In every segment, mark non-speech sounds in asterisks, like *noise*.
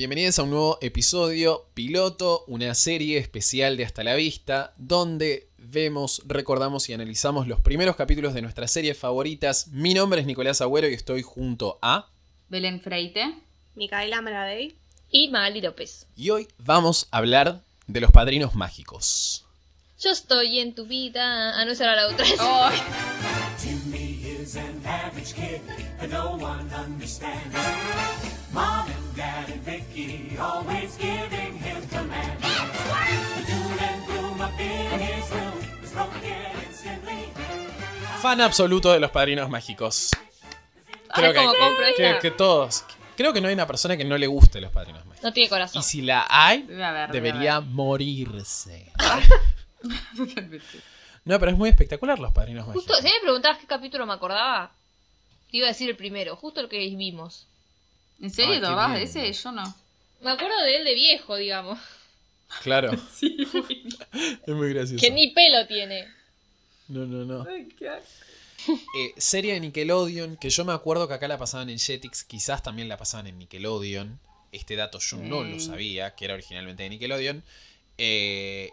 Bienvenidos a un nuevo episodio piloto, una serie especial de Hasta la Vista, donde vemos, recordamos y analizamos los primeros capítulos de nuestras series favoritas. Mi nombre es Nicolás Agüero y estoy junto a... Belén Freite. Micaela Meradey. Y Magali López. Y hoy vamos a hablar de los padrinos mágicos. Yo estoy en tu vida. Ah, no será la otra. Timmy is an average kid that no one understands. Mom and Dad and Vicky always giving him commands. The doom and gloom up in his room is broken instantly. Fan absoluto de los padrinos mágicos. Ay, cómo compro que, esta. que todos. Creo que no hay una persona que no le guste los padrinos mágicos. No tiene corazón. Y si la hay, debería morirse. Totalmente. *laughs* No, pero es muy espectacular los padrinos mágicos. Justo, si me preguntabas qué capítulo me acordaba, te iba a decir el primero, justo el que vimos. ¿En serio de bien. ese? Yo no. Me acuerdo de él de viejo, digamos. Claro, *laughs* Sí. es muy gracioso. Que ni pelo tiene. No, no, no. Eh, serie de Nickelodeon, que yo me acuerdo que acá la pasaban en Jetix, quizás también la pasaban en Nickelodeon. Este dato yo no lo sabía, que era originalmente de Nickelodeon. Eh,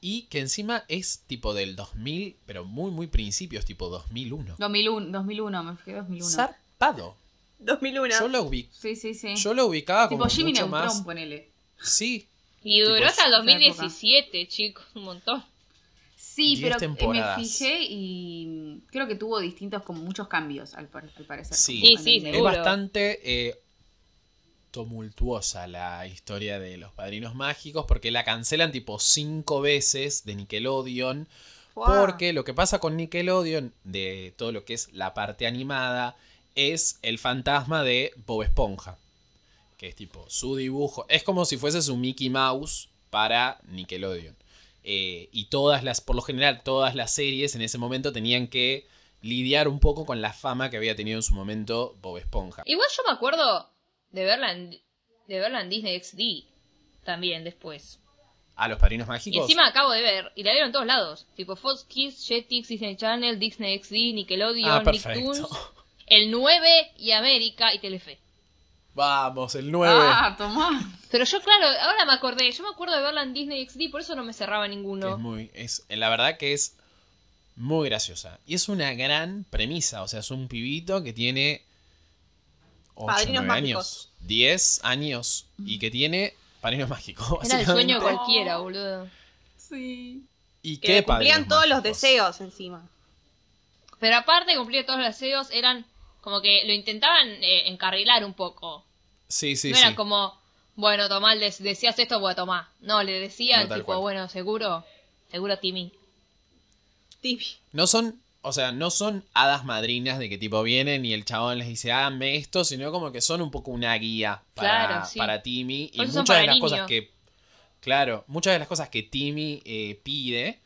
y que encima es tipo del 2000, pero muy, muy principios, tipo 2001. 2001, 2001, me fijé 2001. Zarpado. 2001. Yo lo, ubi- Sí, sí, sí. yo lo ubicaba como tipo Jimmy mucho Neutron, más... ponele. Sí, Y duró hasta el esa 2017, chicos, un montón. Sí, Diez pero temporadas. me fijé y creo que tuvo distintos, como muchos cambios, al, par- al parecer. Sí. Sí, sí, Es bastante eh, tumultuosa la historia de los padrinos mágicos porque la cancelan tipo cinco veces de Nickelodeon. Wow. Porque lo que pasa con Nickelodeon, de todo lo que es la parte animada, es el fantasma de Bob Esponja. Que es tipo su dibujo. Es como si fuese su Mickey Mouse para Nickelodeon. Eh, y todas las, por lo general, todas las series en ese momento tenían que lidiar un poco con la fama que había tenido en su momento Bob Esponja. Igual yo me acuerdo de verla en, de verla en Disney XD también después. A los padrinos Y mágicos. encima acabo de ver, y la vieron en todos lados. Tipo Fox Kids, Jetix, Disney Channel, Disney XD, Nickelodeon, ah. Nicktoons, *laughs* el 9 y América y Telefe. Vamos, el 9. Ah, tomá. Pero yo, claro, ahora me acordé. Yo me acuerdo de verla en Disney XD, por eso no me cerraba ninguno. es muy, es, la verdad que es muy graciosa. Y es una gran premisa. O sea, es un pibito que tiene 8, Padrinos 9 mágicos. años, 10 años y que tiene padrinos mágicos. Era el sueño de cualquiera, boludo. Sí. ¿Y Que qué le cumplían todos los deseos encima. Pero aparte de cumplir todos los deseos, eran como que lo intentaban eh, encarrilar un poco. Sí, sí, no sí. era como, bueno, tomá, des- deseas esto, bueno, tomá. No, le decían, No, tipo, cual. bueno, seguro, seguro Timmy. Tibi. No son, o sea, no son hadas madrinas de que tipo vienen y el chabón les dice, háganme esto, sino como que son un poco una guía para, Claro, sí. para Timmy. Y Por eso son muchas de las cosas que, claro, muchas de las cosas que Timmy eh, pide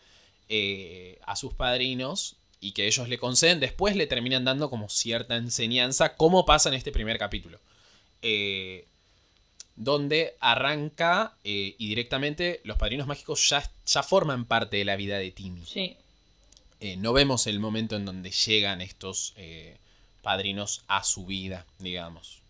eh, a sus padrinos y que ellos le conceden, después le terminan dando como cierta enseñanza, como pasa en este primer capítulo. Eh, donde arranca eh, y directamente los padrinos mágicos ya, ya forman parte de la vida de Timmy. Sí. Eh, no vemos el momento en donde llegan estos padrinos a su vida, digamos.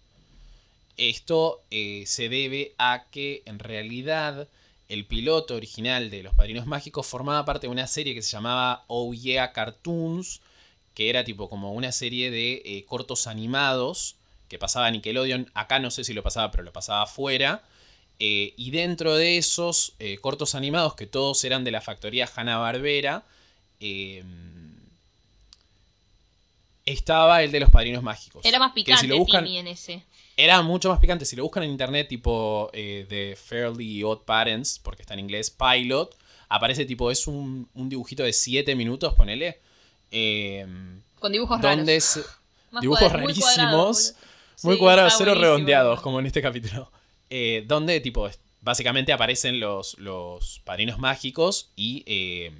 Esto se debe a que en realidad el piloto original de Los Padrinos Mágicos formaba parte de una serie que se llamaba Oh Yeah Cartoons, que era tipo como una serie de eh, cortos animados que pasaba Nickelodeon. Acá no sé si lo pasaba, pero lo pasaba afuera. Eh, y dentro de esos eh, cortos animados, que todos eran de la factoría Hanna-Barbera, estaba el de los padrinos mágicos. Era más Que picante si lo buscan, Timmy en ese. Era mucho más picante. Si lo buscan en internet, tipo eh, de Fairly Odd Parents, porque está en inglés, Pilot, aparece tipo, es un, un dibujito de 7 minutos, ponele. eh, Con dibujos raros. donde es *laughs* Más dibujos cuadra- muy rarísimos, cuadrados, muy Sí, cuadrados, está cero buenísimo. redondeados, como en este capítulo. *laughs* Eh, donde, tipo, básicamente aparecen los, los padrinos mágicos y eh,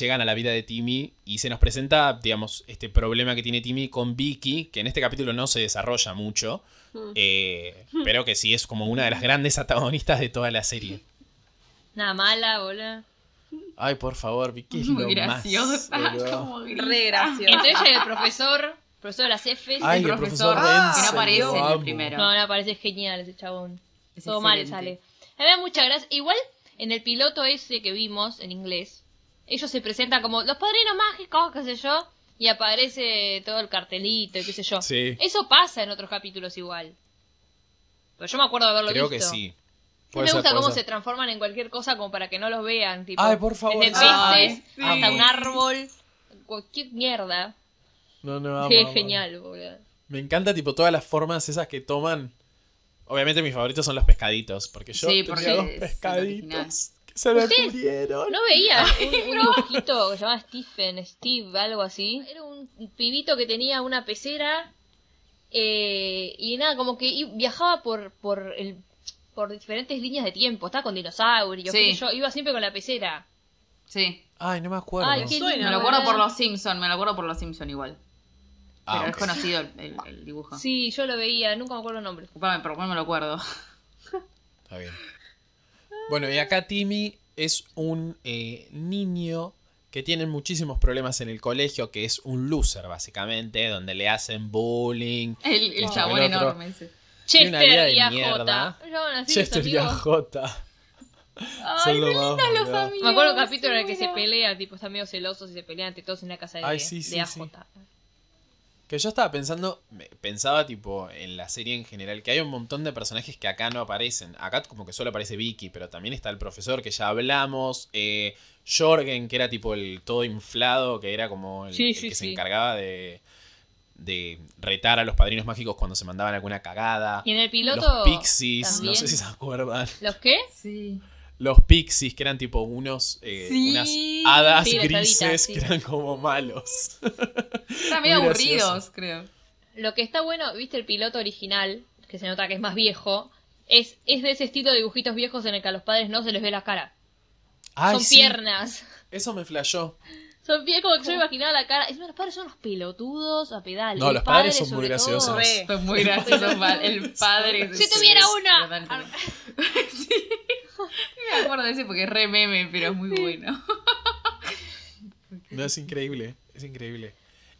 llegan a la vida de Timmy y se nos presenta, digamos, este problema que tiene Timmy con Vicky, que en este capítulo no se desarrolla mucho, Mm. eh, *laughs* pero que sí es como una de las grandes antagonistas de toda la serie. Nada mala, boludo. Ay, por favor, Vicky *laughs* es Muy lo graciosa. más, *laughs* como. Re gracioso. Entre ella y el profesor, profesor de las Fs. Ay, el el profesor, que no aparece en el primero. No, no, parece genial ese chabón. Es Todo mal excelente. sale. A mí me da mucha gracia. Igual, en el piloto ese que vimos en inglés, ellos se presentan como los padrinos mágicos, qué sé yo, y aparece todo el cartelito y qué sé yo. Sí. Eso pasa en otros capítulos igual. Pero yo me acuerdo de haberlo Creo que visto. sí. Sí, Puede me ser, gusta cómo ser. se transforman en cualquier cosa como para que no los vean. Tipo, Ay, por favor, Desde sí. Ay, peces sí. hasta un árbol. Cualquier mierda. No, no, amo, Qué amo, amo. genial, boludo. Me encanta, tipo, todas las formas esas que toman. Obviamente mis favoritos son los pescaditos, porque yo Sí, tenía porque dos pescaditos que se me Ustedes murieron. ¿No veía un, un *laughs* dibujito que se llamaba Stephen, Steve, algo así? Era un pibito que tenía una pecera eh, y nada, como que viajaba por, por, el, por diferentes líneas de tiempo. Estaba con dinosaurios, Sí. yo, iba siempre con la pecera. Sí. Ay, no me acuerdo. Ay, qué Suena, Me lo acuerdo por los Simpson, me lo acuerdo por los Simpson igual. Ah, Pero es ok. conocido el, el- el dibujo. Sí, yo lo veía, nunca me acuerdo el nombre. Disculpame, pero no me lo acuerdo. Está bien. Bueno, y acá Timmy es un eh, niño que tiene muchísimos problemas en el colegio, que es un loser, básicamente, donde le hacen bullying. El, el chabón El otro. enorme ese. Tiene una vida Chester de y AJ. mierda. Chester y. AJ. Ay, Son lo qué más, lindos los boludo. amigos. Me acuerdo un capítulo en el que se pelea, tipo, están medio celosos y se pelean entre todos en una casa de, Ay, sí, de sí, AJ. sí. Que yo estaba pensando, pensaba tipo en la serie en general, que hay un montón de personajes que acá no aparecen. Acá como que solo aparece Vicky, pero también está el profesor que ya hablamos, eh, Jorgen, que era tipo el todo inflado, que era como el, Sí, el sí, que se encargaba de, de retar a los padrinos mágicos cuando se mandaban alguna cagada. Y en el piloto. Los pixies, no sé si se acuerdan. ¿Los qué? Sí. Los pixies, que eran tipo unos, eh, Sí. unas hadas Sí, grises haditas, sí. que eran como malos. Están *laughs* medio Muy aburridos, creo. Lo que está bueno, viste el piloto original, que se nota que es más viejo, es, es de ese estilo de dibujitos viejos en el que a los padres no se les ve la cara. Ay, Son sí, piernas. Eso me flashó. Son pies como que yo me imaginaba la cara. Es los padres son unos pelotudos a pedal. No, los padres padre, son muy graciosos. Re. Fue muy gracioso. pa- *laughs* El padre. Si tuviera una. *laughs* Sí. *laughs* Me acuerdo de ese porque es re meme, pero es muy bueno. No, es increíble, es increíble.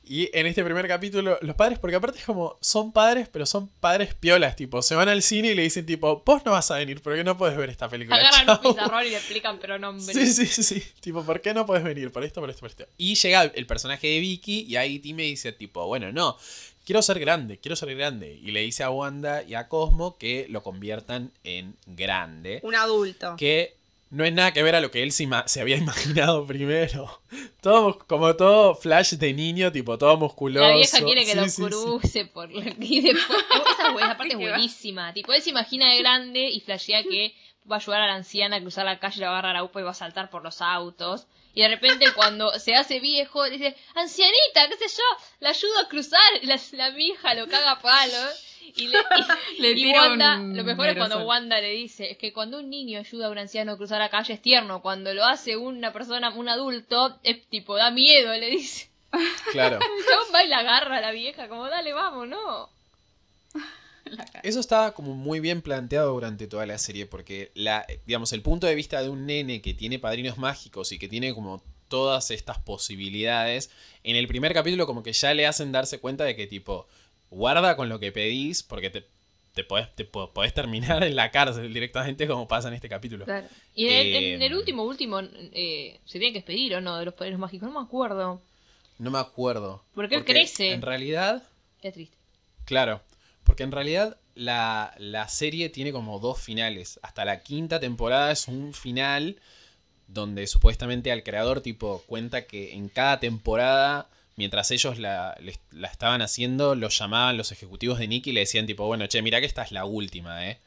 Y en este primer capítulo, los padres, porque aparte es como, son padres, pero son padres piolas, tipo, se van al cine y le dicen tipo, vos no vas a venir, porque no puedes ver esta película. Agarran chao". un pizarrón y le explican, pero no. Sí, sí, sí, sí. Tipo, ¿por qué no puedes venir? Por esto, por esto, por esto. Y llega el personaje de Vicky y ahí Timmy dice, tipo, bueno, no, quiero ser grande, quiero ser grande. Y le dice a Wanda y a Cosmo que lo conviertan en grande. Un adulto. Que no es nada que ver a lo que él se, había *laughs* imaginado primero. Todo, como todo flash de niño, tipo, todo musculoso. La vieja quiere que Sí, lo sí, sí. cruce por la- y después *laughs* esa, esa parte es buenísima tipo él se imagina de grande y flashea que va a ayudar a la anciana a cruzar la calle la va a agarrar a UPA y va a saltar por los autos y de repente cuando se hace viejo dice ancianita qué sé yo la ayudo a cruzar y la, la vieja lo caga a palos y le, y- *laughs* Le y tira Wanda, un lo mejor es cuando. Wanda le dice, es que cuando un niño ayuda a un anciano a cruzar la calle es tierno, cuando lo hace una persona, un adulto, es tipo, da miedo, le dice. Claro. *laughs* Chabón va y la agarra a la vieja, como dale, vamos, no. Eso está como muy bien planteado durante toda la serie, porque la, digamos, el punto de vista de un nene que tiene padrinos mágicos y que tiene como todas estas posibilidades, en el primer capítulo como que ya le hacen darse cuenta de que tipo, guarda con lo que pedís, porque te, te, podés, te po- podés terminar en la cárcel directamente como pasa en este capítulo. Claro. Y en, el- Eh, en el último, último, eh, se tiene que despedir o no de los poderes mágicos, no me acuerdo. No me acuerdo. Porque él crece. En realidad, Qué triste. Claro, porque en realidad la, la serie tiene como dos finales. Hasta la quinta temporada es un final donde supuestamente al creador tipo cuenta que en cada temporada, mientras ellos la, la estaban haciendo, los llamaban los ejecutivos de Nick y le decían tipo, bueno, che, mira que esta es la última, ¿eh?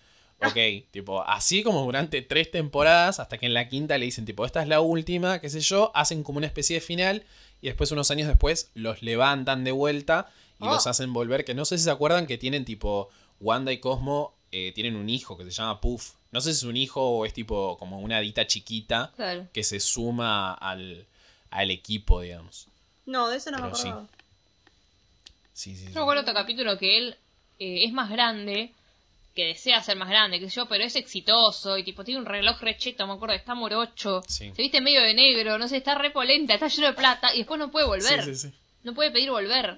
Ok, tipo, así como durante tres temporadas, hasta que en la quinta le dicen, tipo, esta es la última, qué sé yo, hacen como una especie de final y después unos años después los levantan de vuelta y Oh. los hacen volver, que no sé si se acuerdan que tienen tipo, Wanda y Cosmo eh, tienen un hijo que se llama Puff. No sé si es un hijo o es tipo como una adita chiquita Claro. que se suma al, al equipo, digamos. No, de eso no me Pero sí. Sí, sí, sí. Yo me acuerdo otro capítulo que él eh, es más grande, que desea ser más grande, qué sé yo, pero es exitoso y tipo tiene un reloj recheto, me acuerdo, está morocho, Sí. se viste medio de negro, no sé, está repolenta, está lleno de plata y después no puede volver, Sí, sí, sí. no puede pedir volver.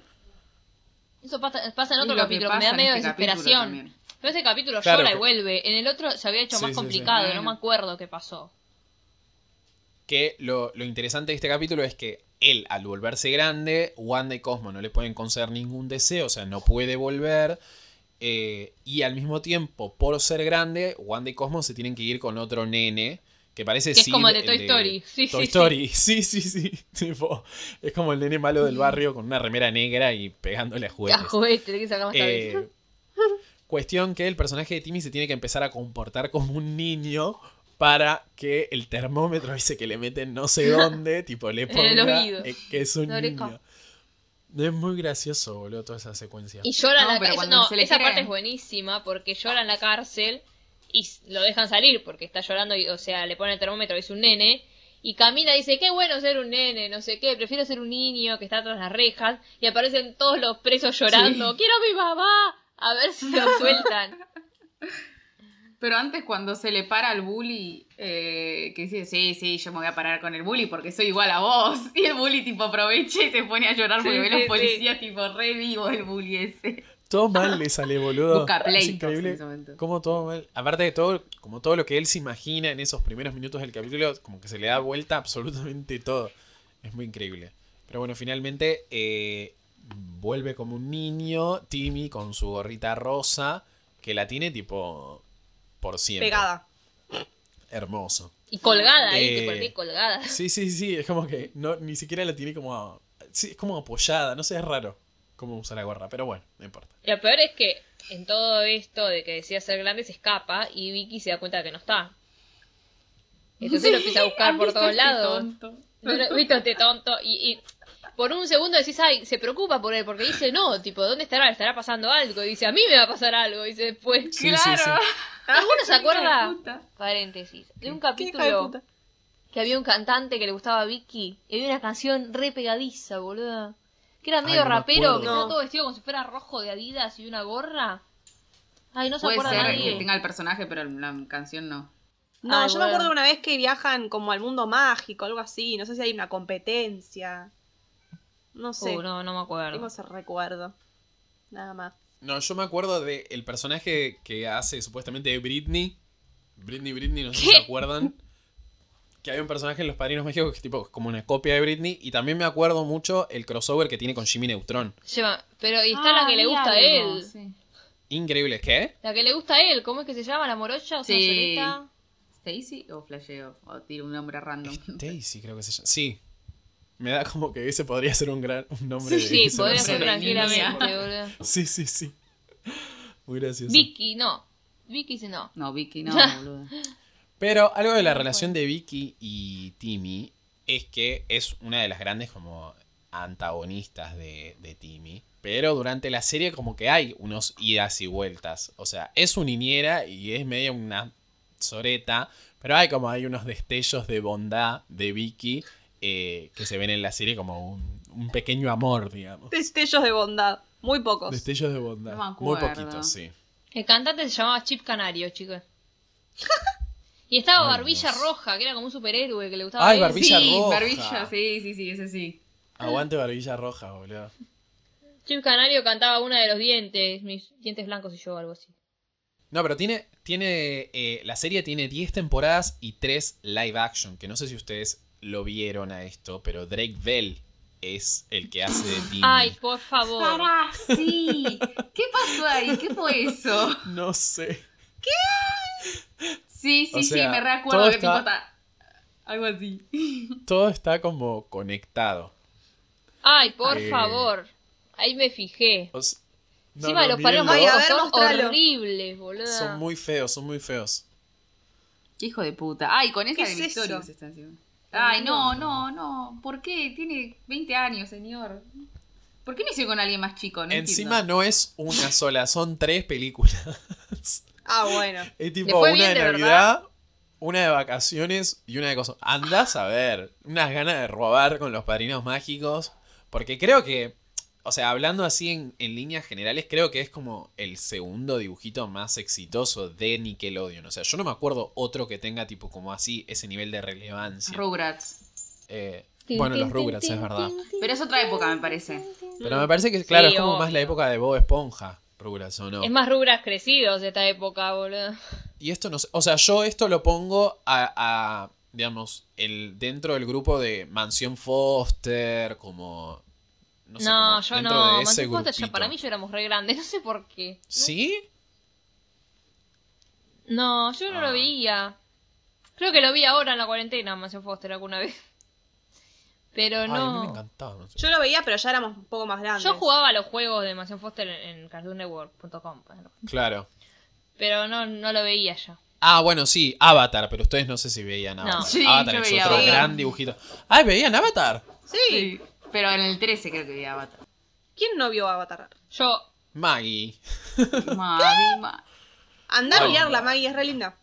Eso pasa, pasa en otro lo que capítulo, que me da medio este capítulo desesperación. Pero ese capítulo Claro llora que- y vuelve. En el otro se había hecho Sí, más sí, sí. complicado, no Bueno. me acuerdo qué pasó. Que lo, lo interesante de este capítulo es que él, al volverse grande, Wanda y Cosmo no le pueden conceder ningún deseo, o sea, no puede volver. Eh, y al mismo tiempo, por ser grande, Wanda y Cosmo se tienen que ir con otro nene. Que parece Que es Sid, como el de Toy Story. Sí, Toy sí, Story, *laughs* sí, sí, sí. Tipo, es como el nene malo del barrio con una remera negra y pegándole a *laughs* juguetes. A juguete, que cabeza. Eh, cuestión que el personaje de Timmy se tiene que empezar a comportar como un niño para que el termómetro ese que le meten no sé *laughs* dónde, tipo le ponga eh, que es un niño. Es muy gracioso, boludo, toda esa secuencia. Y llora No, en la cárcel. cuando No, se le esa parte es buenísima porque llora en la cárcel y lo dejan salir porque está llorando, y, o sea, le pone el termómetro y es un nene. Y Camila dice, qué bueno ser un nene, no sé qué, prefiero ser un niño que está tras las rejas. Y aparecen todos los presos llorando, Sí. quiero a mi mamá, a ver si lo sueltan. *laughs* Pero antes cuando se le para al bully, eh, que dice, sí, sí, yo me voy a parar con el bully porque soy igual a vos. *laughs* Y el bully tipo aprovecha y se pone a llorar porque Sí, ve sí, los sí. policías tipo re vivo el bully ese. Todo mal le sale, boludo. Busca es increíble en ese momento. cómo todo mal. Aparte de todo, como todo lo que él se imagina en esos primeros minutos del capítulo, como que se le da vuelta absolutamente todo. Es muy increíble. Pero bueno, finalmente eh, vuelve como un niño, Timmy, con su gorrita rosa, que la tiene tipo por siempre. Pegada. Hermoso. Y colgada ahí, Eh, te corté colgada. Sí, sí, sí, es como que no, ni siquiera la tiene como... a- sí, es como apoyada, no sé, es raro cómo usa la gorra, pero bueno, no importa. Y lo peor es que en todo esto de que decía ser grande se escapa y Vicky se da cuenta de que no está. Entonces lo empieza a buscar ¿Han por todos este lados. ¿Viste este tonto? Y, y por un segundo decís, ay, se preocupa por él, porque dice, no, tipo, ¿dónde estará? ¿Le estará pasando algo? Y dice, a mí me va a pasar algo. Y dice después. Sí, sí, claro. sí. *laughs* ¿Alguno se acuerda? Paréntesis. De un de capítulo que había un cantante que le gustaba a Vicky y había una canción re pegadiza, boluda. Que era Ay, medio no me rapero, que estaba No. todo vestido como si fuera rojo de Adidas y una gorra. Ay, no se Puede acuerda ser nadie. que tenga el personaje, pero la canción no. No, Ay, yo me acuerdo de una vez que viajan como al mundo mágico, algo así. No sé si hay una competencia. No sé. Uh, no, no me acuerdo. Tengo ese recuerdo. Nada más. No, yo me acuerdo del personaje que hace supuestamente de Britney. Britney, Britney, no sé si se acuerdan. Que hay un personaje en Los Padrinos Mágicos que es tipo como una copia de Britney. Y también me acuerdo mucho el crossover que tiene con Jimmy Neutron. Lleva- Pero y está la que le gusta a él. Increíble, ¿qué? La que le gusta a él, ¿cómo es que se llama? ¿La morocha? ¿O Sí. solita? ¿Stacy o flasheo? O tiro un nombre random. Stacy, creo que se llama. Sí. Me da como que ese podría ser un gran un nombre Sí, de Sí, podría ser tranquilamente, boludo. Sí, sí, sí. Muy gracioso. Vicky, no. Vicky sí no. No, Vicky no, *laughs* boludo. Pero algo de la relación de Vicky y Timmy es que es una de las grandes como antagonistas de, de Timmy. Pero durante la serie como que hay unos idas y vueltas. O sea, es su niñera y es medio una soreta. Pero hay como hay unos destellos de bondad de Vicky eh, que se ven en la serie como un, un pequeño amor, digamos. Destellos de bondad. Muy pocos. Destellos de bondad. No Muy poquitos, sí. El cantante se llamaba Chip Canario, chicos. *laughs* Y estaba Ay, Barbilla Dios. Roja, que era como un superhéroe que le gustaba Ay. Barbilla sí, roja. Barbilla, sí, sí, sí, ese sí. Aguante barbilla roja, boludo. Chip Canario cantaba una de los dientes, mis dientes blancos y yo, algo así. No, pero tiene. tiene eh, la serie tiene 10 temporadas y 3 live action. Que no sé si ustedes lo vieron a esto, pero Drake Bell es el que hace de Timmy. Ay, por favor. Pará, sí. ¿Qué pasó ahí? ¿Qué fue eso? No sé. Sí, sí, O sí, sea, me recuerdo que tipo está- está. Algo así. *laughs* Todo está como conectado. Ay, por Eh. favor. Ahí me fijé. O no, Encima no, los ver, son mostralo. horribles, boludo. Son muy feos, son muy feos. Qué hijo de puta. Ay, con esa ¿Qué de es Victoria eso? se está encima. Ay, no, no, no. ¿Por qué? Tiene 20 años, señor. ¿Por qué no hice con alguien más chico? No Encima entiendo. no es una sola, son tres películas. *laughs* Ah, bueno. Es tipo una bien, de de Navidad, una de vacaciones y una de cosas. Andás a ver. Unas ganas de robar con los padrinos mágicos. Porque creo que. O sea, hablando así en, en líneas generales, creo que es como el segundo dibujito más exitoso de Nickelodeon. O sea, yo no me acuerdo otro que tenga tipo como así ese nivel de relevancia. Rugrats. Eh, bueno, los Rugrats, es verdad. Pero es otra época, me parece. Pero me parece que, claro, Sí, es como más la época de Bob Esponja, Rugrats, ¿o no? Es más rubras crecidos de esta época, boludo. Y esto no sé, o sea, yo esto lo pongo a, a, digamos, el dentro del grupo de Mansión Foster, como... No, sé, No, yo dentro no. de ese Mansión Foster ya grupito. para mí ya éramos re grandes, *laughs* no sé por qué. ¿Sí? No, yo no Ah. lo veía. Creo que lo vi ahora en la cuarentena, Mansión Foster, alguna vez. *laughs* Pero Ay, a mí me no. encantaba. no sé. Yo lo veía, pero ya éramos un poco más grandes. Yo jugaba a los juegos de Mansión Foster en, en cartoonnetwork.com. bueno. Claro. Pero no, no lo veía yo. Ah, bueno, sí, Avatar, pero ustedes no sé si veían Avatar. No. Sí, Avatar yo es veía otro Avatar. gran dibujito. Ah, ¿veían Avatar? Sí. Sí. Pero en el 13 creo que vi Avatar. ¿Quién no vio Avatar? Yo, Maggie. Mavi, ma- Anda a mirarla. Maggie, es re linda.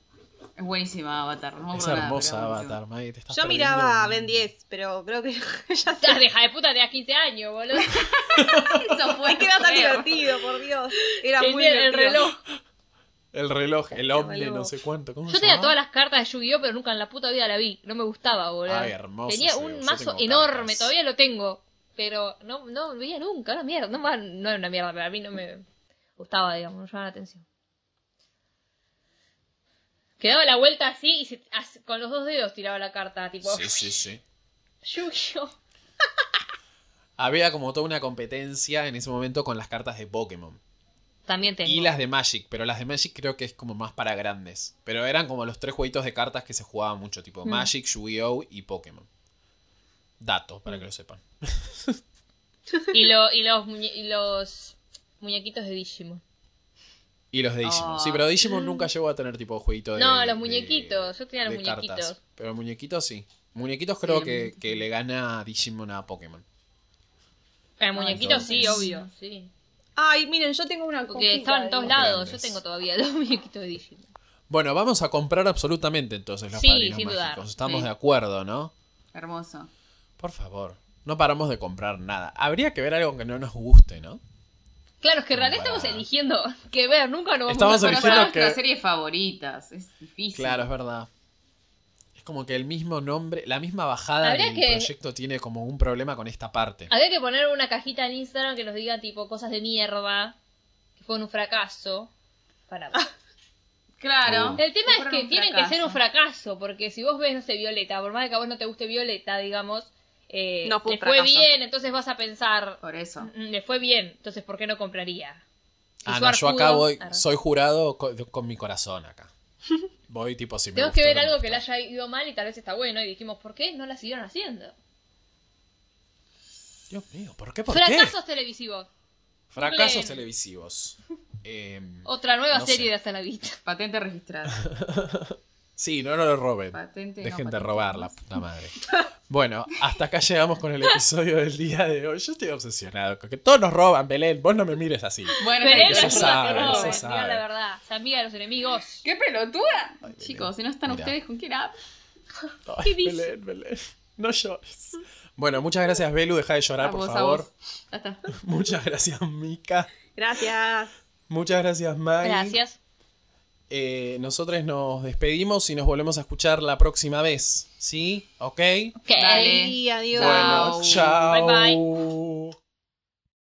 Es buenísima Avatar. No Es nada, hermosa Avatar, Maggie. Te estás Yo miraba a Ben 10, pero creo que *laughs* ya te se... deja de puta, tenías 15 años, boludo. *laughs* Eso fue. Es que era tan divertido, por Dios. Era muy Tenía el divertido. reloj. El reloj, el ovni, reloj. no sé cuánto. ¿Cómo Yo tenía todas las cartas de Yu-Gi-Oh, pero nunca en la puta vida la vi. No me gustaba, boludo. Ay, hermoso Tenía un mazo enorme, cartas. todavía lo tengo. Pero no, no veía nunca, era mierda. No, no era una mierda, pero a mí no me gustaba, digamos, no me llamaba la atención. Quedaba la vuelta así y se- as- con los dos dedos tiraba la carta, tipo Sí, sí, sí. *laughs* Yu-Gi-Oh. Había como toda una competencia en ese momento con las cartas de Pokémon. También tengo. Y las de Magic, pero las de Magic creo que es como más para grandes. Pero eran como los tres jueguitos de cartas que se jugaban mucho, tipo Mm. Magic, Yu-Gi-Oh! y Pokémon. Dato, para que lo sepan. Y, lo- y los, *laughs* muñe- y los muñequitos de Digimon. Y los de Digimon. Oh. Sí, pero Digimon nunca llegó a tener tipo jueguito de. No, los de- muñequitos. Yo tenía los de cartas. muñequitos. Pero muñequitos sí. Muñequitos creo Sí, que, muñequitos. que le gana Digimon a Pokémon. El muñequito entonces. sí, obvio, sí. Ay, miren, yo tengo una Porque estaban en todos lados. Yo tengo todavía los *laughs* muñequitos de Digimon. Bueno, vamos a comprar absolutamente entonces los Sí, padrinos sin dudar. mágicos. Estamos Sí. de acuerdo, ¿no? Hermoso. Por favor. No paramos de comprar nada. Habría que ver algo que no nos guste, ¿no? Claro, es que en realidad Para- estamos eligiendo *laughs* que ver, nunca nos vamos Estamos a eligiendo que- nuestras series favoritas. Es difícil. Claro, es verdad. Como que el mismo nombre, la misma bajada del que- proyecto tiene como un problema con esta parte. Habría que poner una cajita en Instagram que nos diga tipo cosas de mierda, que fue un fracaso. Para... *laughs* Claro. Uh. El tema es que tienen que ser un fracaso. porque si vos ves, no sé, Violeta, por más de que a vos no te guste Violeta, digamos, eh, No fue un le fue fracaso. bien, entonces vas a pensar, Por eso. "Mm, le fue bien, entonces ¿por qué no compraría? Y Ah, no, yo acá voy, soy jurado con, con mi corazón acá. *laughs* Voy tipo si me Tenemos gustó que ver no algo que le haya ido mal y tal vez está bueno, y dijimos, ¿por qué no la siguieron haciendo? Dios mío, ¿por qué? ¿Por Fracasos qué? televisivos. Fracasos televisivos. Em, Otra nueva No serie sé. de Hasta la Vista. *laughs* Patente registrada. *laughs* sí, no, no lo roben. Patente, no, Dejen de robar, la puta madre. *laughs* Bueno, hasta acá llegamos con el episodio del día de hoy. Yo estoy obsesionado con que todos nos roban, Belén. Vos no me mires así. Bueno, eso sabe, la verdad, se amiga de los enemigos. ¡Qué pelotuda! Ay, Belén, Chicos, si no están mira. ustedes, ¿con quién hablan? Belén, Belén. No llores. Bueno, muchas gracias, Belu. Deja de llorar, A por vos, a favor. vos. Ya está. *laughs* Muchas gracias, Mika. Gracias. Muchas gracias, Maggie. Gracias. Eh, nosotros nos despedimos y nos volvemos a escuchar la próxima vez. ¿Sí? ¿Ok? Ok. Dale. Sí, adiós. Bueno, chao. Bye, bye.